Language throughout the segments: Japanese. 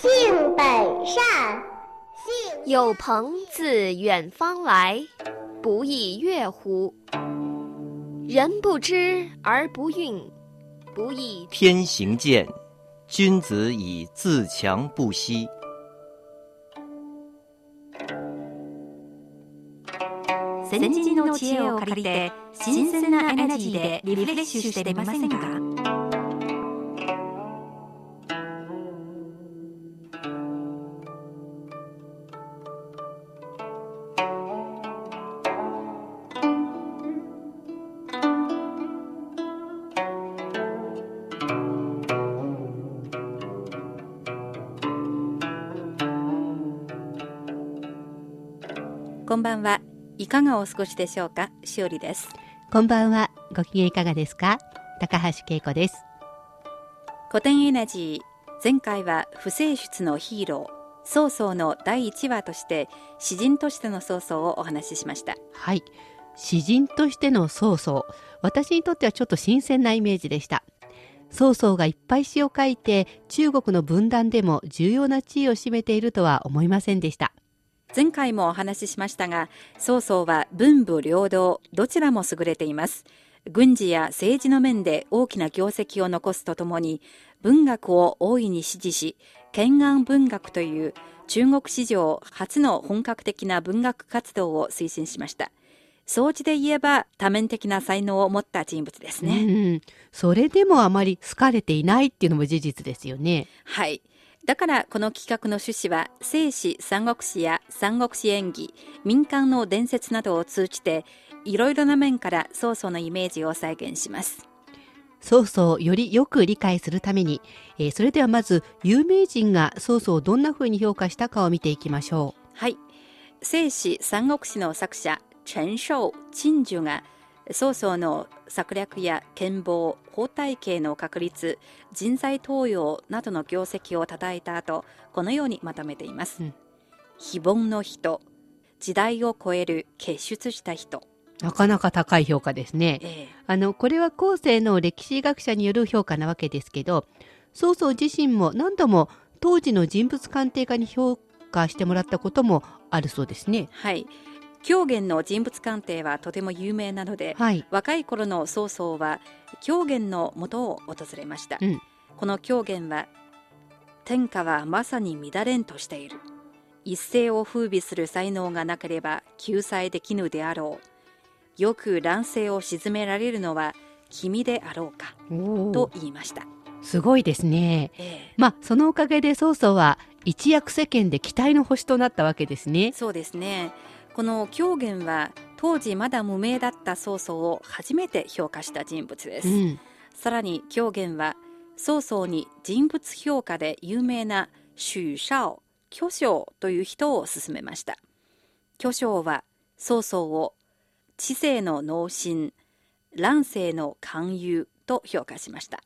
性本善。性有朋自远方来，不亦乐乎？人不知而不愠，不亦天行健，君子以自强不息。先人の知恵を借りて新鮮なエナジーでリフレッシュしてみませんか んばんはいかがお過ごしでしょうか？しおりですこんばんは。ご機嫌いかがですか？高橋恵子です。古典エナジー前回は不正出のヒーロー曹操の第1話として詩人としての曹操をお話ししましたはい。詩人としての曹操。私にとってはちょっと新鮮なイメージでした。曹操がいっぱい詩を書いて中国の分断でも重要な地位を占めているとは思いませんでした。前回もお話ししましたが曹操は文武両道どちらも優れています軍事や政治の面で大きな業績を残すとともに文学を大いに支持し懸案文学という中国史上初の本格的な文学活動を推進しました総じで言えば多面的な才能を持った人物ですね、うん。それでもあまり好かれていないっていうのも事実ですよね。はい。だからこの企画の趣旨は聖史三国志や三国志演義民間の伝説などを通じていろいろな面から曹操のイメージを再現します曹操をよりよく理解するために、えーそれではまず有名人が曹操をどんな風に評価したかを見ていきましょう。はい聖史三国志の作者陳勝陳寿が曹操の策略や剣謀法体系の確立人材登用などの業績を叩いた後このようにまとめています、うん。非凡の人時代を超える傑出した人、なかなか高い評価ですね。ええ。あの、これは後世の歴史学者による評価なわけですけど、曹操自身も何度も当時の人物鑑定家に評価してもらったこともあるそうですね。はい狂言の人物鑑定はとても有名なので、はい。若い頃の曹操は狂言の元を訪れました、うん。この狂言は天下はまさに乱れんとしている。一世を風靡する才能がなければ救済できぬであろう。よく乱世を鎮められるのは君であろうかおと言いました、すごいですね。えまあ、そのおかげで曹操は一躍世間で期待の星となったわけですね。え。そうですねこの狂言は当時まだ無名だった曹操を初めて評価した人物です、うん。さらに狂言は曹操に人物評価で有名な周少巨匠という人を勧めました巨匠は曹操を知性の脳神乱世の勧誘と評価しました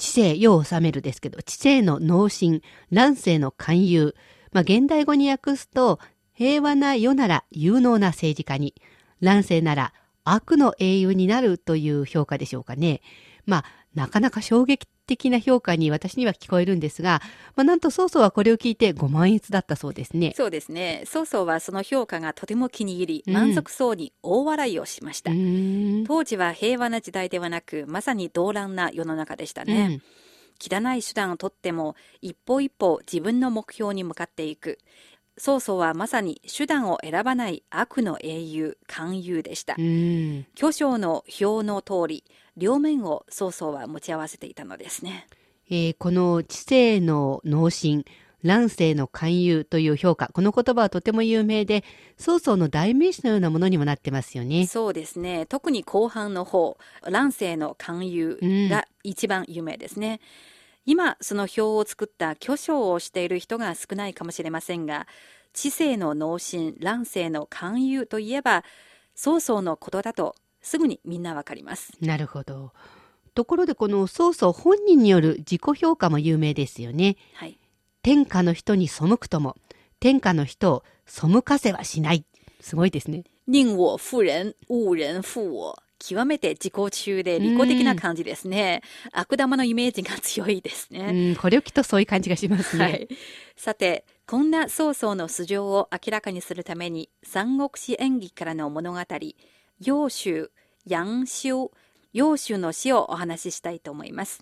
知性、世を治めるですけど、知性の脳神、乱世の勧誘。まあ、現代語に訳すと、平和な世なら有能な政治家に、乱世なら悪の英雄になるという評価でしょうかね。まあ、なかなか衝撃的な評価に私には聞こえるんですが、まあ、なんと曹操はこれを聞いてご満悦だったそうですね。そうですね曹操はその評価がとても気に入りうん満足そうに大笑いをしました。当時は平和な時代ではなくまさに動乱な世の中でしたね、うん汚い手段をとっても一歩一歩自分の目標に向かっていく曹操はまさに手段を選ばない悪の英雄勧誘でした、うん。巨匠の表の通り両面を曹操は持ち合わせていたのですねえーこの知性の脳神、乱世の勧誘という評価、この言葉はとても有名で、曹操の代名詞のようなものにもなってますよね。そうですね特に後半の方乱世の勧誘が一番有名ですね、今その表を作った巨匠をしている人が少ないかもしれませんが知性の脳神乱世の勧誘といえば曹操のことだとすぐにみんなわかりますなるほど。ところでこの曹操本人による自己評価も有名ですよね。はい天下の人に背くとも、天下の人を背かせはしない。すごいですね。寧我負人勿人負我極めて自己中で利己的な感じですね、悪玉のイメージが強いですうね、ん、これをきっとそういう感じがしますね。はい、さてこんな曹操の素性を明らかにするために三国志演義からの物語揚州楊修揚州の詩をお話ししたいと思います。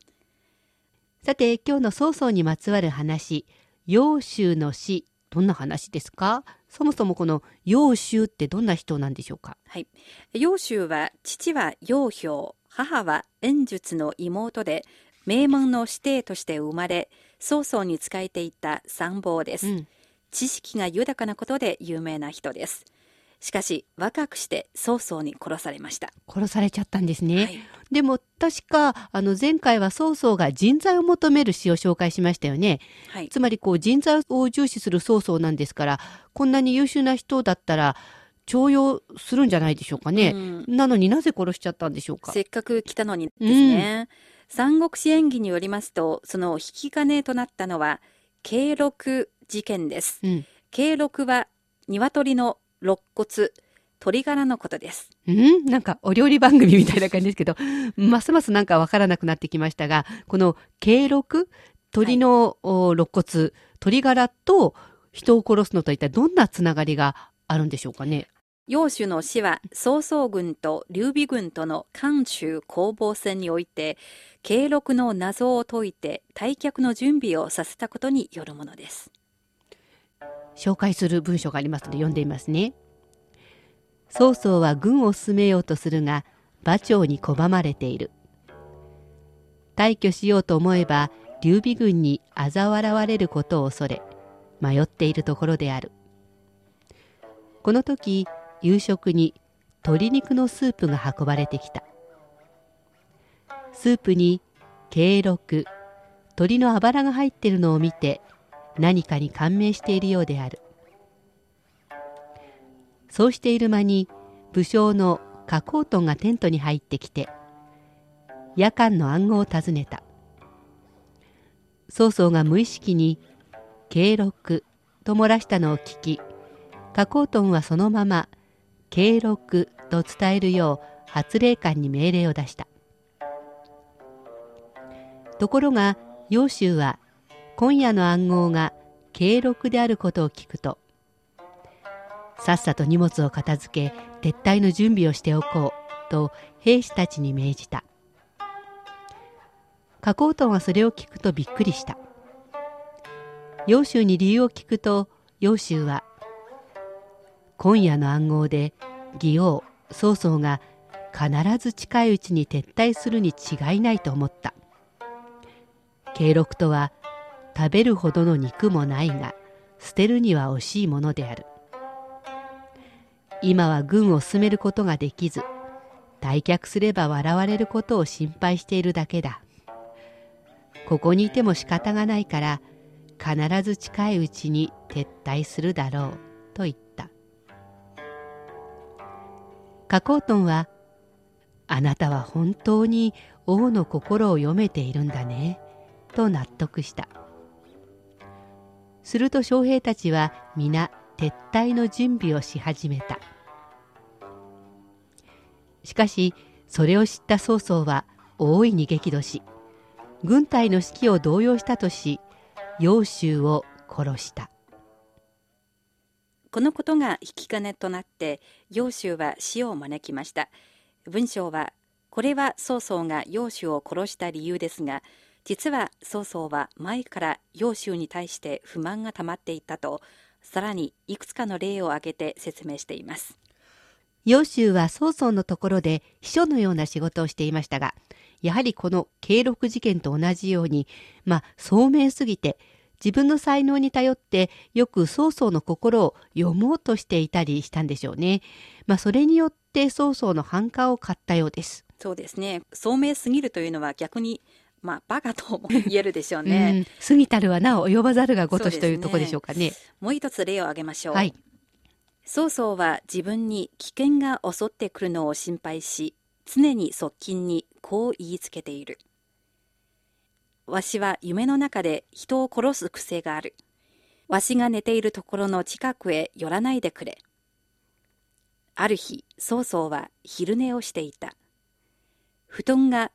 さて、今日の曹操にまつわる話、揚州の詩、どんな話ですか？そもそもこの揚州ってどんな人なんでしょうか？はい。揚州は、父は楊氷、母は円術の妹で、名門の師弟として生まれ、曹操に仕えていた参謀です。うん知識が豊かなことで有名な人です。しかし、若くして曹操に殺されました。殺されちゃったんですね。はいでも確かあの前回は曹操が人材を求める詩を紹介しましたよね。はい。つまりこう人材を重視する曹操なんですからこんなに優秀な人だったら重用するんじゃないでしょうかね。うんなのになぜ殺しちゃったんでしょうか。せっかく来たのにですね。三国志演義によりますと、その引き金となったのは、慶禄事件です。うん、慶禄は鶏の肋骨、鶏ガラのことです。うん、なんかお料理番組みたいな感じですけどますますなんかわからなくなってきましたがこの慶禄鳥の、お肋骨鶏ガラと人を殺すのと一体どんなつながりがあるんでしょうかね？揚州の死は曹操軍と劉備軍との漢中攻防戦において慶禄の謎を解いて退却の準備をさせたことによるものです紹介する文章がありますので読んでみますね。曹操は軍を進めようとするが馬長に拒まれている。退去しようと思えば劉備軍に嘲笑われることを恐れ迷っているところである。この時夕食に鶏肉のスープが運ばれてきた。スープに慶禄鶏のあばらが入っているのを見て何かに感銘しているようである。そうしている間に武将の加工トンがテントに入ってきて夜間の暗号を尋ねた。曹操が無意識に「慶禄」と漏らしたのを聞き加工トンはそのまま「慶禄」と伝えるよう発令官に命令を出した。ところが揚州は今夜の暗号が慶禄であることを聞くとさっさと荷物を片付け撤退の準備をしておこうと兵士たちに命じた。加工トンはそれを聞くとびっくりした。揚州に理由を聞くと揚州は今夜の暗号で義王曹操が必ず近いうちに撤退するに違いないと思った。慶禄とは食べるほどの肉もないが捨てるには惜しいものである。今は軍を進めることができず退却すれば笑われることを心配しているだけだ。ここにいても仕方がないから必ず近いうちに撤退するだろうと言った。加工トンはあなたは本当に王の心を読めているんだねと納得した。すると将兵たちは皆撤退の準備をし始めた。しかしそれを知った曹操は大いに激怒し軍隊の指揮を動揺したとし揚州を殺した。このことが引き金となって揚州は死を招きました。文章はこれは曹操が揚州を殺した理由ですが実は曹操は前から揚州に対して不満が溜まっていたとさらにいくつかの例を挙げて説明しています揚州は曹操のところで秘書のような仕事をしていましたがやはりこの慶禄事件と同じようにまあ聡明すぎて自分の才能に頼ってよく曹操の心を読もうとしていたりしたんでしょうね。まあそれによって曹操の反感を買ったようです。そうですね聡明すぎるというのは逆にまあ、バカとも言えるでしょうね。うん過ぎたるはなお及ばざるがごとしというところでしょうかね。もう一つ例を挙げましょう。はい。曹操は自分に危険が襲ってくるのを心配し、常に側近にこう言いつけている。わしは夢の中で人を殺す癖がある。わしが寝ているところの近くへ寄らないでくれ。ある日、曹操は昼寝をしていた。布団が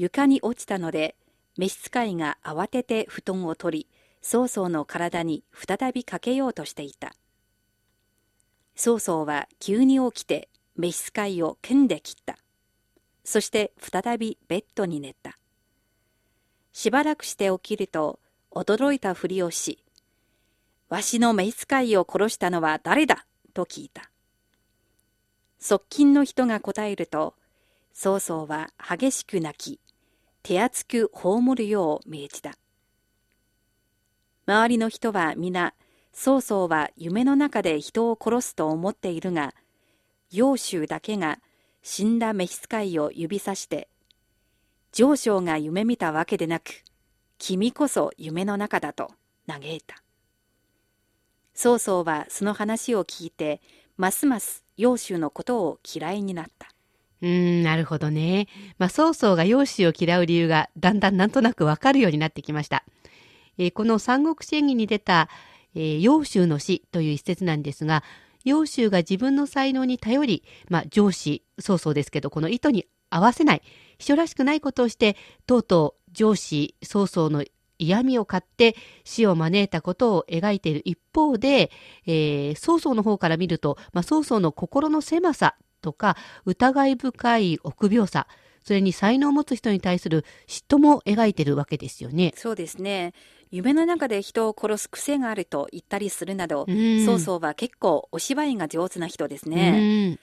床に落ちたので、召使いが慌てて布団を取り、曹操の体に再びかけようとしていた。曹操は急に起きて召使いを剣で切った。そして再びベッドに寝た。しばらくして起きると驚いたふりをし、わしの召使いを殺したのは誰だ？と聞いた。側近の人が答えると、曹操は激しく泣き、手厚く葬るよう命じた。周りの人は皆、曹操は夢の中で人を殺すと思っているが、揚州だけが死んだ召使いを指さして、上昇が夢見たわけでなく、君こそ夢の中だと嘆いた。曹操はその話を聞いて、ますます揚州のことを嫌いになった。うーん、なるほどね。まあ、曹操が容姿を嫌う理由がだんだんなんとなくわかるようになってきました。えーこの三国志演義に出た、えー、揚州の死という一節なんですが、揚州が自分の才能に頼り、まあ、上司、曹操ですけど、この意図に合わせない、秘書らしくないことをして、とうとう上司、曹操の嫌味を買って死を招いたことを描いている一方で、えー曹操の方から見ると、まあ、曹操の心の狭さとか疑い深い臆病さそれに才能を持つ人に対する嫉妬も描いてるわけですよね。そうですね。夢の中で人を殺す癖があると言ったりするなど、うん曹操は結構お芝居が上手な人ですうね。んま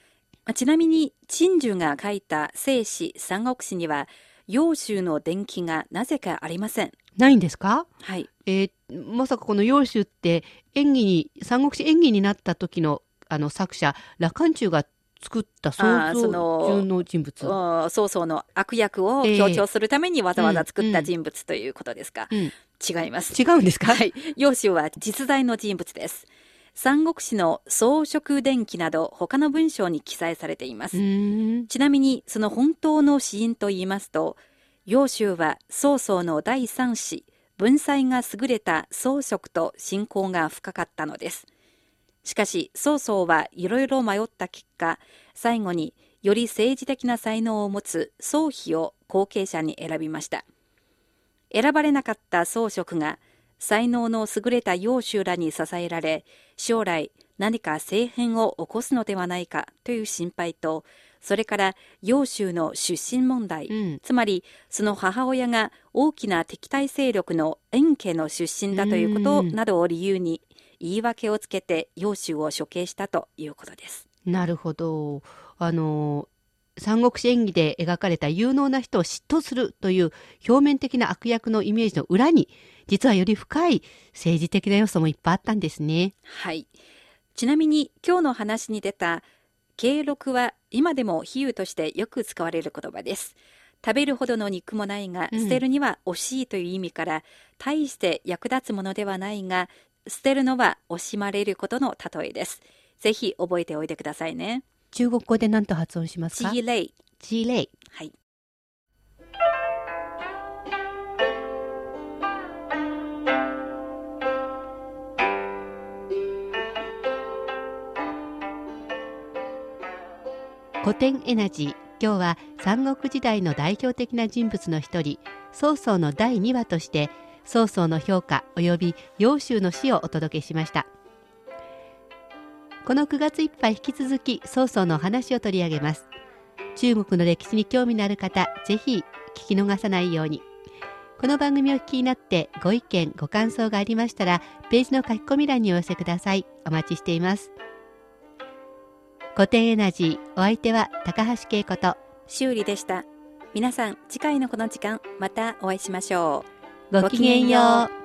あちなみに、陳寿が書いた聖史三国志には、揚州の伝記がなぜかありません。ないんですか？はい。えーまさかこの揚州って演技に三国志演技になった時のあの作者羅漢中が作った想あーそ像の中の人物。お曹操の悪役をええ強調するためにわざわざ作ったうん人物ということですか、うん違います。違うんですか、はい。揚州は実在の人物です。三国志の装飾伝記など他の文章に記載されています。ちなみにその本当の死因と言いますと、揚州は曹操の第三子、文才が優れた装飾と信仰が深かったのです。しかし曹操はいろいろ迷った結果、最後により政治的な才能を持つ曹丕を後継者に選びました。選ばれなかった装飾が才能の優れた揚州らに支えられ将来何か政変を起こすのではないかという心配とそれから揚州の出身問題、うんつまりその母親が大きな敵対勢力の円家の出身だということうんなどを理由に言い訳をつけて揚州を処刑したということです。なるほど。あの、三国志演義で描かれた有能な人を嫉妬するという表面的な悪役のイメージの裏に、実はより深い政治的な要素もいっぱいあったんですね。はい。ちなみに今日の話に出た敬録は今でも比喩としてよく使われる言葉です。食べるほどの肉もないが、うん捨てるには惜しいという意味から、大して役立つものではないが、捨てるのは惜しまれることの例えです。ぜひ覚えておいてくださいね。中国語で何と発音しますか？チーレイ。チーレイ。はい。古典エナジー。今日は三国時代の代表的な人物の一人、曹操の第2話として、曹操の評価及び揚州の死をお届けしました。この9月いっぱい引き続き曹操のお話を取り上げます。中国の歴史に興味のある方、ぜひ聞き逃さないように。この番組を聞きになってご意見、ご感想がありましたら、ページの書き込み欄にお寄せください。お待ちしています。古典エナジー、お相手は高橋恵子と、修理でした。皆さん、次回のこの時間、またお会いしましょう。ごきげんよう。